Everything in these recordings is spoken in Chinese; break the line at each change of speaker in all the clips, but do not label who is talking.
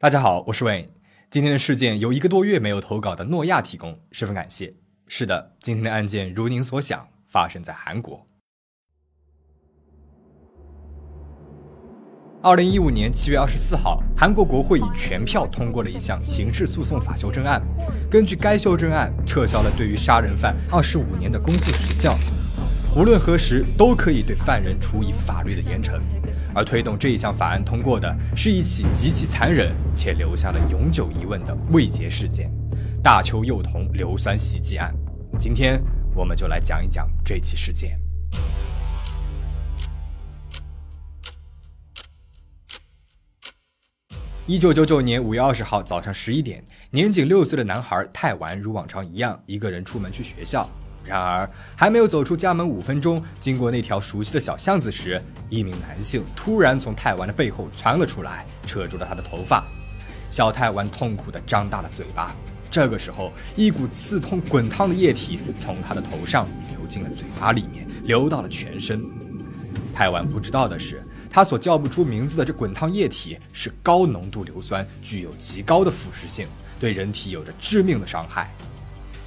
大家好，我是 Wayne。今天的事件由一个多月没有投稿的诺亚提供，十分感谢。是的，今天的案件如您所想，发生在韩国。二零一五年七月二十四号，韩国国会以全票通过了一项刑事诉讼法修正案。根据该修正案，撤销了对于杀人犯二十五年的公诉时效，无论何时都可以对犯人处以法律的严惩。而推动这一项法案通过的是一起极其残忍且留下了永久疑问的未结事件——大邱幼童硫酸袭击案。今天我们就来讲一讲这起事件。一九九九年五月二十号早上十一点，年仅六岁的男孩泰完如往常一样，一个人出门去学校。然而，还没有走出家门五分钟，经过那条熟悉的小巷子时，一名男性突然从泰丸的背后窜了出来，扯住了他的头发。小泰丸痛苦地张大了嘴巴。这个时候，一股刺痛、滚烫的液体从他的头上流进了嘴巴里面，流到了全身。泰丸不知道的是，他所叫不出名字的这滚烫液体是高浓度硫酸，具有极高的腐蚀性，对人体有着致命的伤害。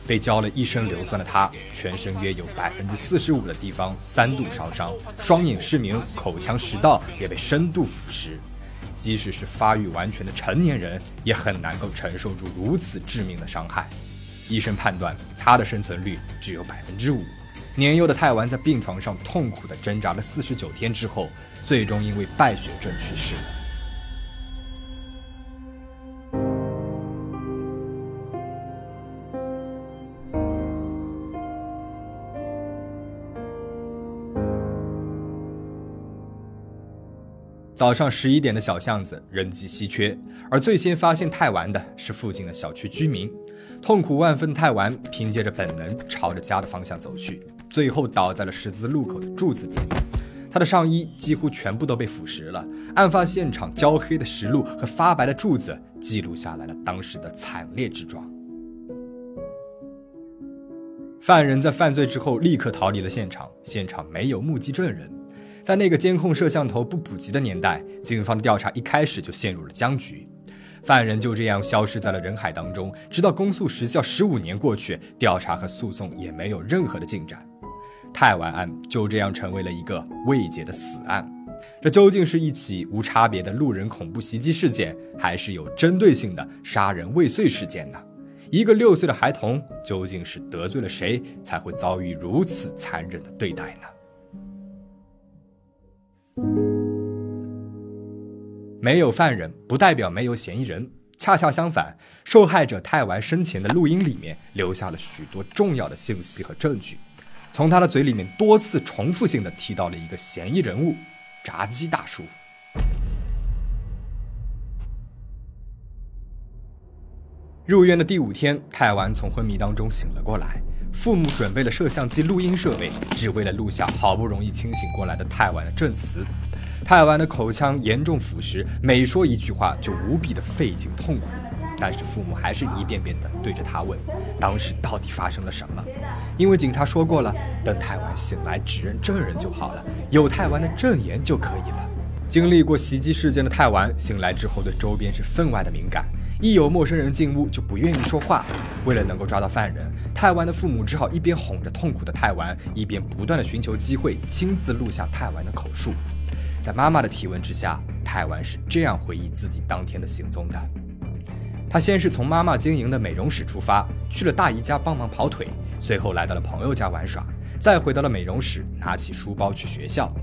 被浇了一身硫酸的他，全身约有百分之四十五的地方三度烧伤，双眼失明，口腔食道也被深度腐蚀。即使是发育完全的成年人，也很难够承受住如此致命的伤害。医生判断他的生存率只有百分之五。年幼的泰完在病床上痛苦地挣扎了四十九天之后，最终因为败血症去世。早上十一点的小巷子人迹稀缺，而最先发现泰丸的是附近的小区居民。痛苦万分的泰丸凭借着本能朝着家的方向走去，最后倒在了十字路口的柱子边。他的上衣几乎全部都被腐蚀了。案发现场焦黑的石路和发白的柱子记录下来了当时的惨烈之状。犯人在犯罪之后立刻逃离了现场，现场没有目击证人。在那个监控摄像头不普及的年代，警方的调查一开始就陷入了僵局，犯人就这样消失在了人海当中，直到公诉时效十五年过去，调查和诉讼也没有任何的进展，太完案就这样成为了一个未解的死案。这究竟是一起无差别的路人恐怖袭击事件，还是有针对性的杀人未遂事件呢？一个六岁的孩童究竟是得罪了谁，才会遭遇如此残忍的对待呢？没有犯人不代表没有嫌疑人，恰恰相反，受害者泰完生前的录音里面留下了许多重要的信息和证据。从他的嘴里面多次重复性的提到了一个嫌疑人物——炸鸡大叔。入院的第五天，泰完从昏迷当中醒了过来，父母准备了摄像机录音设备，只为了录下好不容易清醒过来的泰完的证词。泰完的口腔严重腐蚀，每说一句话就无比的费劲痛苦。但是父母还是一遍遍的对着他问，当时到底发生了什么？因为警察说过了，等泰完醒来指认证人就好了，有泰完的证言就可以了。经历过袭击事件的泰完醒来之后，对周边是分外的敏感，一有陌生人进屋就不愿意说话。为了能够抓到犯人，泰完的父母只好一边哄着痛苦的泰完，一边不断的寻求机会亲自录下泰完的口述。在妈妈的提问之下，泰完是这样回忆自己当天的行踪的：他先是从妈妈经营的美容室出发，去了大姨家帮忙跑腿，随后来到了朋友家玩耍，再回到了美容室，拿起书包去学校。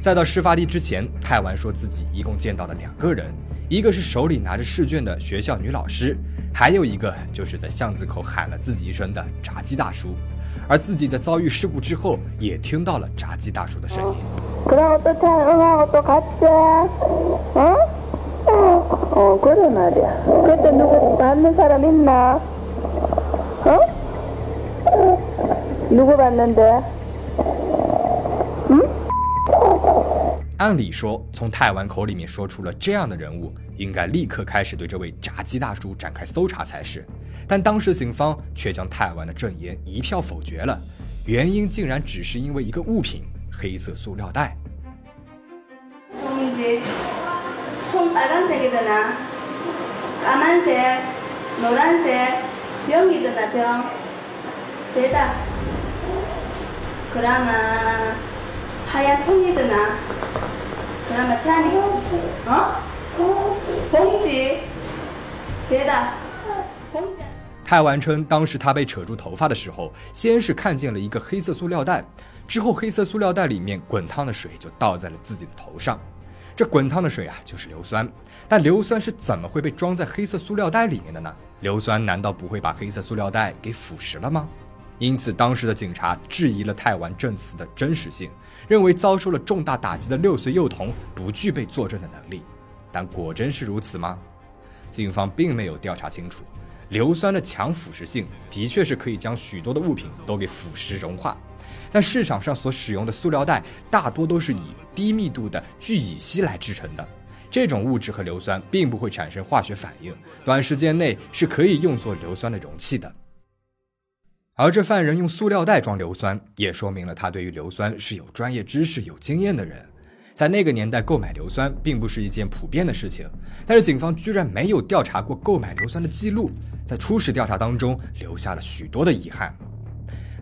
再到事发地之前，泰完说自己一共见到了两个人，一个是手里拿着试卷的学校女老师，还有一个就是在巷子口喊了自己一声的炸鸡大叔。而自己在遭遇事故之后，也听到了炸鸡大叔的声音。按理说，从泰丸口里面说出了这样的人物，应该立刻开始对这位炸鸡大叔展开搜查才是，但当时警方却将泰丸的证言。一票否决了，原因竟然只是因为一个物品——黑色塑料袋。泰丸称当时他被扯住头发的时候先是看见了一个黑色塑料袋之后黑色塑料袋里面滚烫的水就倒在了自己的头上。这滚烫的水啊就是硫酸。但硫酸是怎么会被装在黑色塑料袋里面的呢？硫酸难道不会把黑色塑料袋给腐蚀了吗？因此当时的警察质疑了泰丸证词的真实性认为遭受了重大打击的六岁幼童不具备作证的能力。但果真是如此吗？警方并没有调查清楚。硫酸的强腐蚀性的确是可以将许多的物品都给腐蚀融化，但市场上所使用的塑料袋大多都是以低密度的聚乙烯来制成的，这种物质和硫酸并不会产生化学反应，短时间内是可以用作硫酸的容器的。而这犯人用塑料袋装硫酸，也说明了他对于硫酸是有专业知识、有经验的人。在那个年代，购买硫酸并不是一件普遍的事情，但是警方居然没有调查过购买硫酸的记录，在初始调查当中留下了许多的遗憾。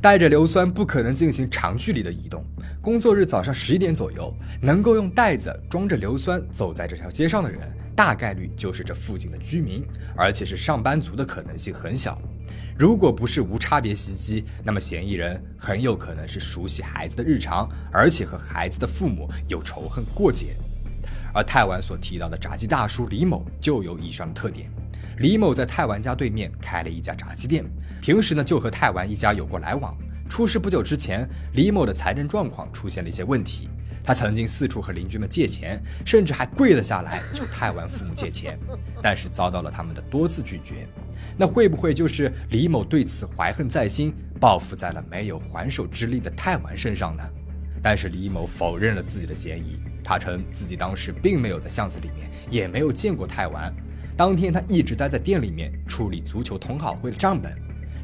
带着硫酸不可能进行长距离的移动，工作日早上十一点左右，能够用袋子装着硫酸走在这条街上的人，大概率就是这附近的居民，而且是上班族的可能性很小。如果不是无差别袭击，那么嫌疑人很有可能是熟悉孩子的日常，而且和孩子的父母有仇恨过节。而泰完所提到的炸鸡大叔李某就有以上的特点。李某在泰完家对面开了一家炸鸡店，平时呢就和泰完一家有过来往。出事不久之前，李某的财政状况出现了一些问题。他曾经四处和邻居们借钱，甚至还跪了下来求泰完父母借钱，但是遭到了他们的多次拒绝。那会不会就是李某对此怀恨在心，报复在了没有还手之力的泰完身上呢？但是李某否认了自己的嫌疑，他称自己当时并没有在巷子里面，也没有见过泰完。当天他一直待在店里面处理足球同好会的账本。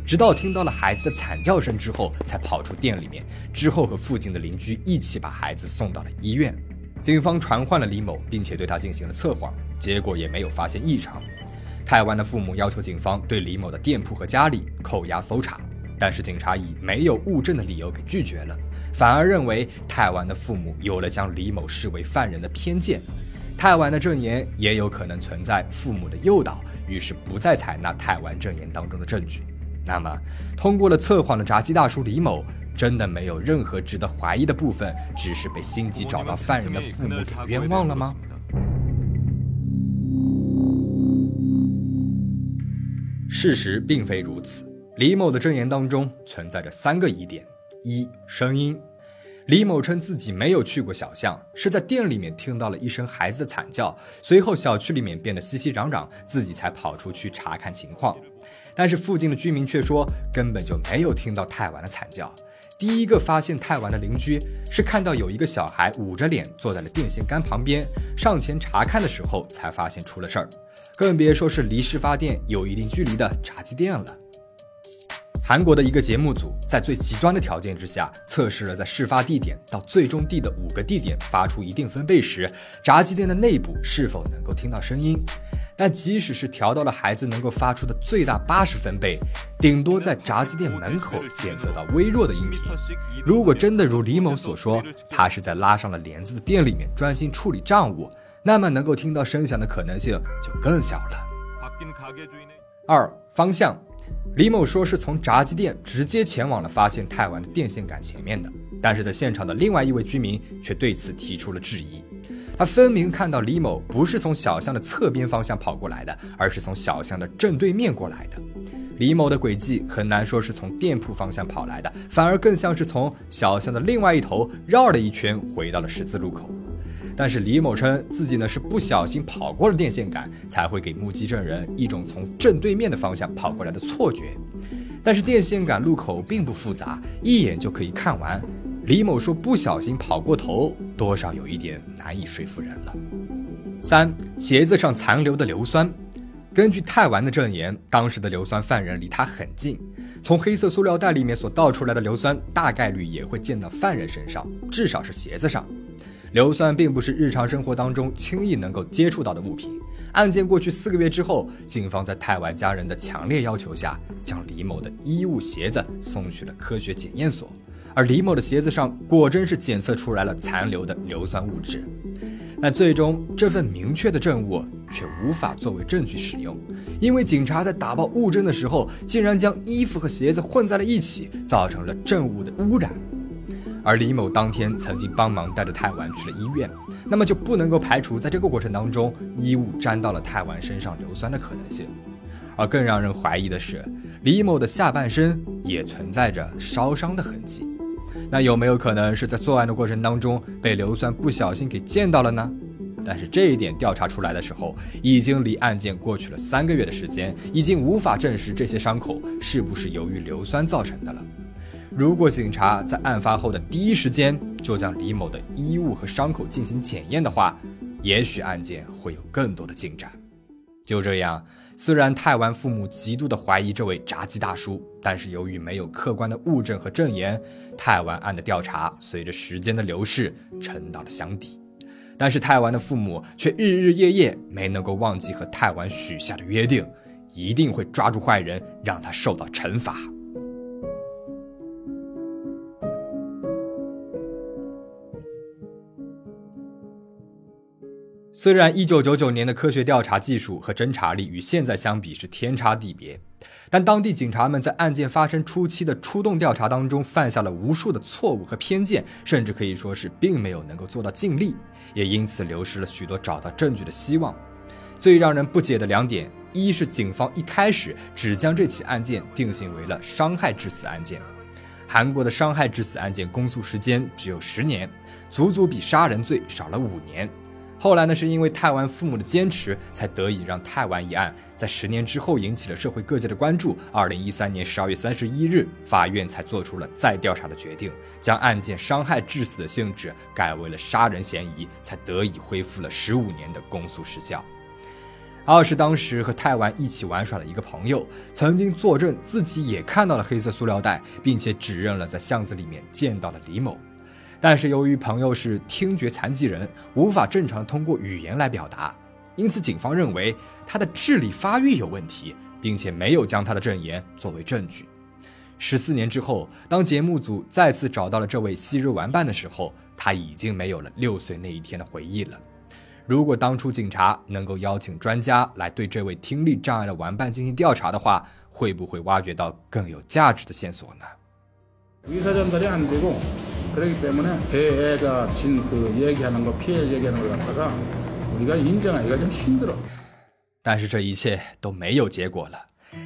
直到听到了孩子的惨叫声之后，才跑出店里面。之后和附近的邻居一起把孩子送到了医院。警方传唤了李某，并且对他进行了测谎，结果也没有发现异常。泰湾的父母要求警方对李某的店铺和家里扣押搜查，但是警察以没有物证的理由给拒绝了，反而认为泰湾的父母有了将李某视为犯人的偏见。泰湾的证言也有可能存在父母的诱导，于是不再采纳泰湾证言当中的证据。那么，通过了测谎的炸鸡大叔李某，真的没有任何值得怀疑的部分，只是被心急找到犯人的父母给冤枉了吗？事实并非如此。李某的证言当中存在着三个疑点：一、声音。李某称自己没有去过小巷，是在店里面听到了一声孩子的惨叫，随后小区里面变得熙熙攘攘，自己才跑出去查看情况。但是附近的居民却说根本就没有听到太晚的惨叫。第一个发现太晚的邻居是看到有一个小孩捂着脸坐在了电线杆旁边，上前查看的时候才发现出了事儿，更别说是离事发店有一定距离的炸鸡店了。韩国的一个节目组在最极端的条件之下，测试了在事发地点到最终地的五个地点发出一定分贝时，炸鸡店的内部是否能够听到声音。但即使是调到了孩子能够发出的最大八十分贝，顶多在炸鸡店门口检测到微弱的音频。如果真的如李某所说，他是在拉上了帘子的店里面专心处理账务，那么能够听到声响的可能性就更小了。二方向，李某说是从炸鸡店直接前往了发现太晚的电线杆前面的，但是在现场的另外一位居民却对此提出了质疑。他分明看到李某不是从小巷的侧边方向跑过来的，而是从小巷的正对面过来的。李某的轨迹很难说是从店铺方向跑来的，反而更像是从小巷的另外一头绕了一圈回到了十字路口。但是李某称自己呢是不小心跑过了电线杆，才会给目击证人一种从正对面的方向跑过来的错觉。但是电线杆路口并不复杂，一眼就可以看完。李某说不小心跑过头，多少有一点难以说服人了。三鞋子上残留的硫酸，根据泰完的证言，当时的硫酸犯人离他很近，从黑色塑料袋里面所倒出来的硫酸，大概率也会溅到犯人身上，至少是鞋子上。硫酸并不是日常生活当中轻易能够接触到的物品。案件过去四个月之后，警方在泰完家人的强烈要求下，将李某的衣物、鞋子送去了科学检验所。而李某的鞋子上果真是检测出来了残留的硫酸物质。但最终，这份明确的证物却无法作为证据使用，因为警察在打包物证的时候，竟然将衣服和鞋子混在了一起，造成了证物的污染。而李某当天曾经帮忙带着泰完去了医院，那么就不能够排除在这个过程当中衣物沾到了泰完身上硫酸的可能性。而更让人怀疑的是，李某的下半身也存在着烧伤的痕迹。那有没有可能是在作案的过程当中被硫酸不小心给溅到了呢？但是这一点调查出来的时候，已经离案件过去了三个月的时间，已经无法证实这些伤口是不是由于硫酸造成的了。如果警察在案发后的第一时间就将李某的衣物和伤口进行检验的话，也许案件会有更多的进展。就这样，虽然泰完父母极度的怀疑这位炸鸡大叔，但是由于没有客观的物证和证言，泰完案的调查随着时间的流逝沉到了箱底。但是泰完的父母却日日夜夜没能够忘记和泰完许下的约定，一定会抓住坏人，让他受到惩罚。虽然1999年的科学调查技术和侦查力与现在相比是天差地别，但当地警察们在案件发生初期的出动调查当中犯下了无数的错误和偏见，甚至可以说是并没有能够做到尽力，也因此流失了许多找到证据的希望。最让人不解的两点，一是警方一开始只将这起案件定性为了伤害致死案件，韩国的伤害致死案件公诉时间只有十年，足足比杀人罪少了五年。后来呢，是因为泰完父母的坚持，才得以让泰完一案在十年之后引起了社会各界的关注。二零一三年十二月三十一日，法院才做出了再调查的决定，将案件伤害致死的性质改为了杀人嫌疑，才得以恢复了十五年的公诉时效。二是当时和泰完一起玩耍的一个朋友，曾经作证自己也看到了黑色塑料袋，并且指认了在巷子里面见到了李某。但是由于朋友是听觉残疾人，无法正常通过语言来表达，因此警方认为他的智力发育有问题，并且没有将他的证言作为证据。十四年之后，当节目组再次找到了这位昔日玩伴的时候，他已经没有了六岁那一天的回忆了。如果当初警察能够邀请专家来对这位听力障碍的玩伴进行调查的话，会不会挖掘到更有价值的线索呢？
그렇기 때문에 배가 진그 얘기하는 거 피해 얘기하는 걸 갖다가 우리가 인정하기가 좀 힘들어.
但是这一切都没有结果了。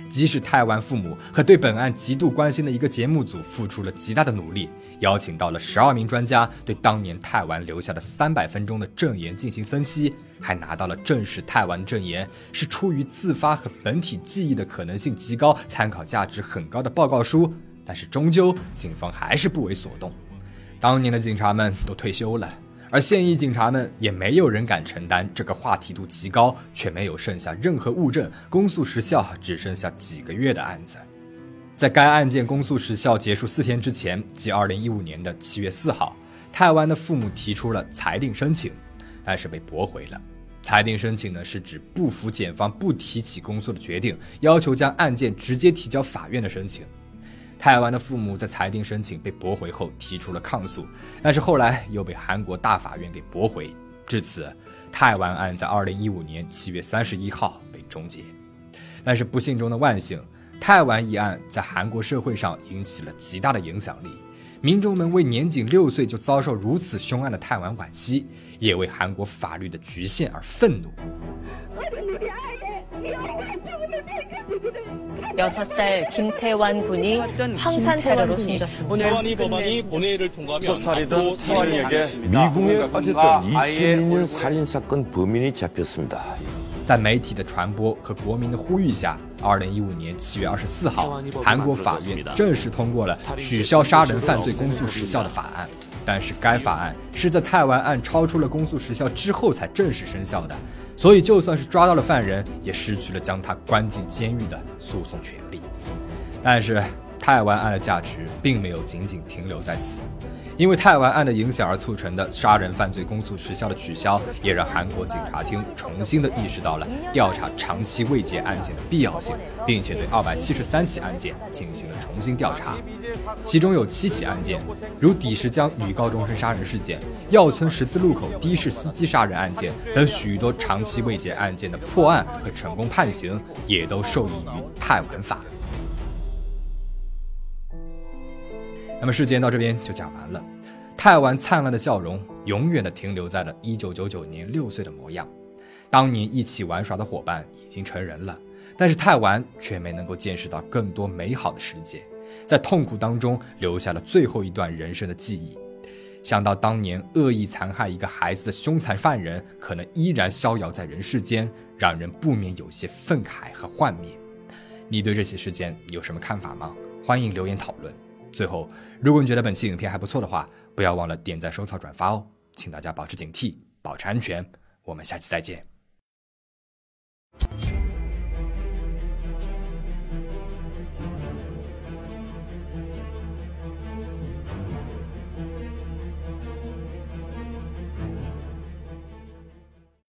即使泰完父母和对本案极度关心的一个节目组付出了极大的努力，邀请到了十二名专家对当年泰完留下的三百分钟的证言进行分析，还拿到了证实泰完证言是出于自发和本体记忆的可能性极高、参考价值很高的报告书，但是终究警方还是不为所动。 当年的警察们都退休了，而现役警察们也没有人敢承担这个话题度极高却没有剩下任何物证、公诉时效只剩下几个月的案子。在该案件公诉时效结束四天之前，即二零一五年的七月四号，泰湾的父母提出了裁定申请，但是被驳回了。裁定申请呢，是指不服检方不提起公诉的决定，要求将案件直接提交法院的申请。泰完的父母在裁定申请被驳回后提出了抗诉，但是后来又被韩国大法院给驳回。至此，泰完案在二零一五年七月三十一号被终结。但是不幸中的万幸，泰完一案在韩国社会上引起了极大的影响力，民众们为年仅六岁就遭受如此凶案的泰完惋惜，也为韩国法律的局限而愤怒。
6살 김태환 군이 황산 테러로 숨졌습니다.
태환이 법안이 본회의를 통과하면
6살이던 태환이에게 미궁에 빠졌던 2002년 살인사건 범인이 잡혔습니다.
在媒体的传播和国民的呼吁下，二零一五年七月二十四号，韩国法院正式通过了取消杀人犯罪公诉时效的法案。 但是该法案是在泰完案超出了公诉时效之后才正式生效的，所以就算是抓到了犯人，也失去了将他关进监狱的诉讼权利。但是泰完案的价值并没有仅仅停留在此，因为泰湾案的影响而促成的杀人犯罪公诉时效的取消，也让韩国警察厅重新的意识到了调查长期未结案件的必要性，并且对二百七十三起案件进行了重新调查。其中有七起案件，如底石江女高中生杀人事件、耀村十字路口的士司机杀人案件等许多长期未结案件的破案和成功判刑，也都受益于泰玩法。那么事件到这边就讲完了。泰完灿烂的笑容永远的停留在了1999年六岁的模样。当年一起玩耍的伙伴已经成人了，但是泰完却没能够见识到更多美好的世界，在痛苦当中留下了最后一段人生的记忆。想到当年恶意残害一个孩子的凶残犯人，可能依然逍遥在人世间，让人不免有些愤慨和幻灭。你对这起事件有什么看法吗？欢迎留言讨论。最后如果你觉得本期影片还不错的话不要忘了点赞收藏转发哦请大家保持警惕保持安全我们下期再见。